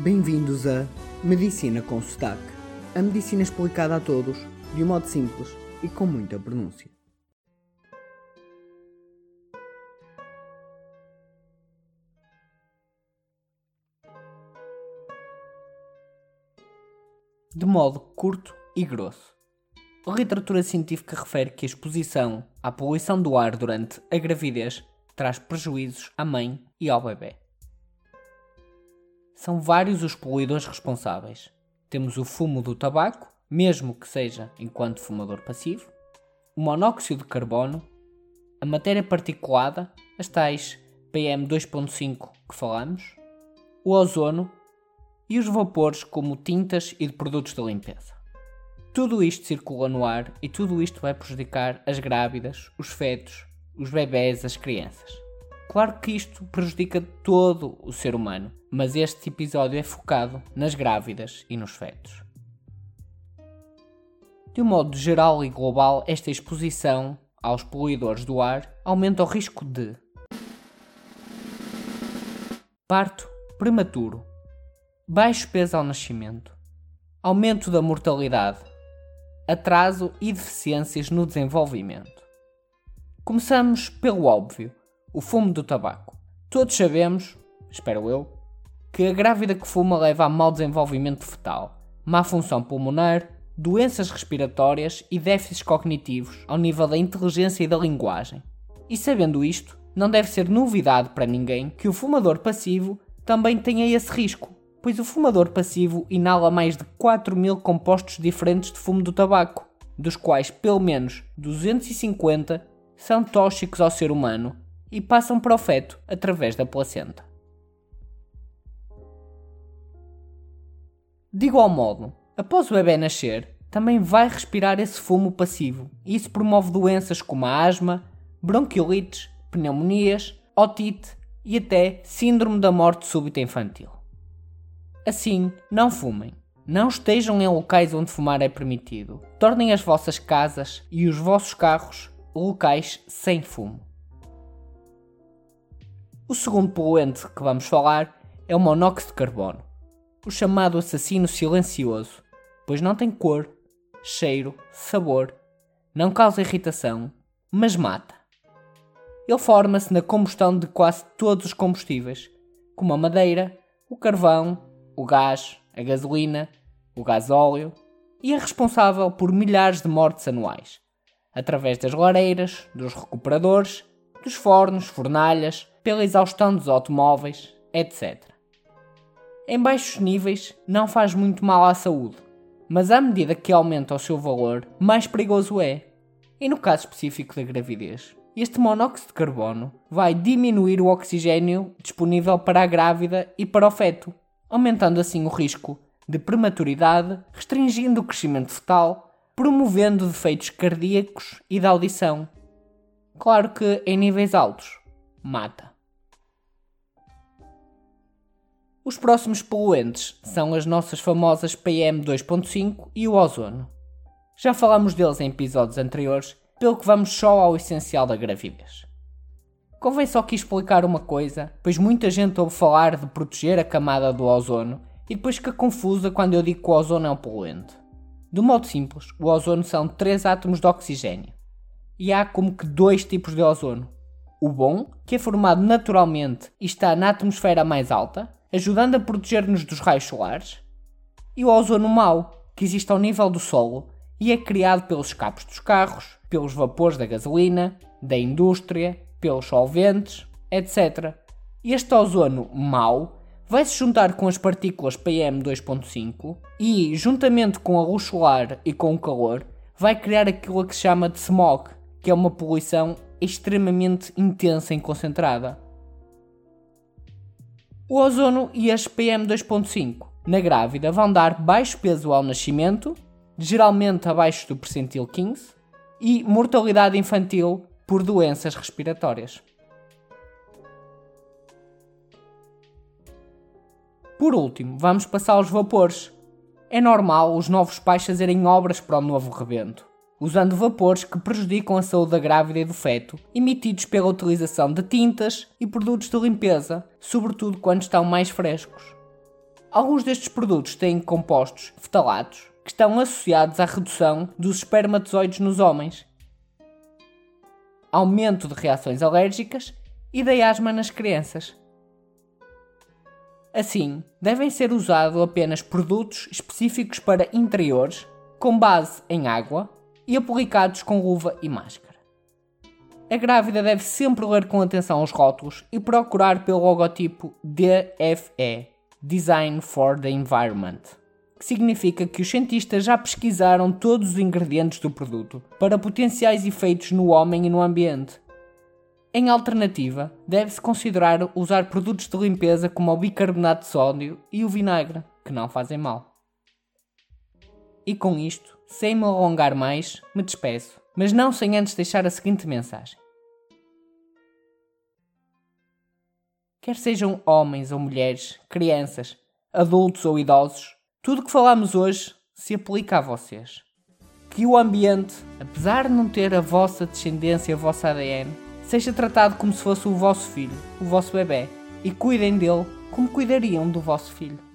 Bem-vindos a Medicina com Sotaque. A medicina explicada a todos, de um modo simples e com muita pronúncia. De modo curto e grosso. A literatura científica refere que a exposição à poluição do ar durante a gravidez traz prejuízos à mãe e ao bebê. São vários os poluidores responsáveis. Temos o fumo do tabaco, mesmo que seja enquanto fumador passivo, o monóxido de carbono, a matéria particulada, as tais PM2.5 que falamos, o ozono e os vapores como tintas e de produtos de limpeza. Tudo isto circula no ar e tudo isto vai prejudicar as grávidas, os fetos, os bebés, as crianças. Claro que isto prejudica todo o ser humano, mas este episódio é focado nas grávidas e nos fetos. De um modo geral e global, esta exposição aos poluidores do ar aumenta o risco de parto prematuro, baixo peso ao nascimento, aumento da mortalidade, atraso e deficiências no desenvolvimento. Começamos pelo óbvio o fumo do tabaco. Todos sabemos, espero eu, que a grávida que fuma leva a mau desenvolvimento fetal, má função pulmonar, doenças respiratórias e déficits cognitivos ao nível da inteligência e da linguagem. E sabendo isto, não deve ser novidade para ninguém que o fumador passivo também tenha esse risco, pois o fumador passivo inala mais de 4 mil compostos diferentes de fumo do tabaco, dos quais pelo menos 250 são tóxicos ao ser humano e passam para o feto através da placenta. De igual modo, após o bebê nascer, também vai respirar esse fumo passivo e isso promove doenças como a asma, bronquiolites, pneumonias, otite e até síndrome da morte súbita infantil. Assim, não fumem. Não estejam em locais onde fumar é permitido. Tornem as vossas casas e os vossos carros locais sem fumo. O segundo poluente que vamos falar é o monóxido de carbono, o chamado assassino silencioso, pois não tem cor, cheiro, sabor, não causa irritação, mas mata. Ele forma-se na combustão de quase todos os combustíveis, como a madeira, o carvão, o gás, a gasolina, o gasóleo, e é responsável por milhares de mortes anuais, através das lareiras, dos recuperadores, dos fornos, fornalhas, pela exaustão dos automóveis, etc. Em baixos níveis não faz muito mal à saúde, mas à medida que aumenta o seu valor, mais perigoso é. E no caso específico da gravidez, este monóxido de carbono vai diminuir o oxigênio disponível para a grávida e para o feto, aumentando assim o risco de prematuridade, restringindo o crescimento fetal, promovendo defeitos cardíacos e da audição. Claro que em níveis altos, mata. Os próximos poluentes são as nossas famosas PM2.5 e o ozono. Já falámos deles em episódios anteriores, pelo que vamos só ao essencial da gravidez. Convém só aqui explicar uma coisa, pois muita gente ouve falar de proteger a camada do ozono e depois fica confusa quando eu digo que o ozono é um poluente. De modo simples, o ozono são três átomos de oxigênio. E há como que dois tipos de ozono. O bom, que é formado naturalmente e está na atmosfera mais alta, ajudando a proteger-nos dos raios solares, e o ozono mau, que existe ao nível do solo e é criado pelos escapes dos carros, pelos vapores da gasolina, da indústria, pelos solventes, etc. Este ozono mau vai se juntar com as partículas PM2.5 e, juntamente com a luz solar e com o calor, vai criar aquilo que se chama de smog, que é uma poluição extremamente intensa e concentrada. O ozono e as PM2.5 na grávida vão dar baixo peso ao nascimento, geralmente abaixo do percentil 15, e mortalidade infantil por doenças respiratórias. Por último, vamos passar aos vapores. É normal os novos pais fazerem obras para o novo rebento usando vapores que prejudicam a saúde da grávida e do feto, emitidos pela utilização de tintas e produtos de limpeza, sobretudo quando estão mais frescos. Alguns destes produtos têm compostos fetalatos que estão associados à redução dos espermatozoides nos homens, aumento de reações alérgicas e da asma nas crianças. Assim, devem ser usados apenas produtos específicos para interiores, com base em água e aplicados com luva e máscara. A grávida deve sempre ler com atenção os rótulos e procurar pelo logotipo DFE Design for the Environment que significa que os cientistas já pesquisaram todos os ingredientes do produto para potenciais efeitos no homem e no ambiente. Em alternativa, deve-se considerar usar produtos de limpeza como o bicarbonato de sódio e o vinagre, que não fazem mal. E com isto, sem me alongar mais, me despeço, mas não sem antes deixar a seguinte mensagem. Quer sejam homens ou mulheres, crianças, adultos ou idosos, tudo o que falamos hoje se aplica a vocês. Que o ambiente, apesar de não ter a vossa descendência, o vosso ADN, seja tratado como se fosse o vosso filho, o vosso bebê, e cuidem dele como cuidariam do vosso filho.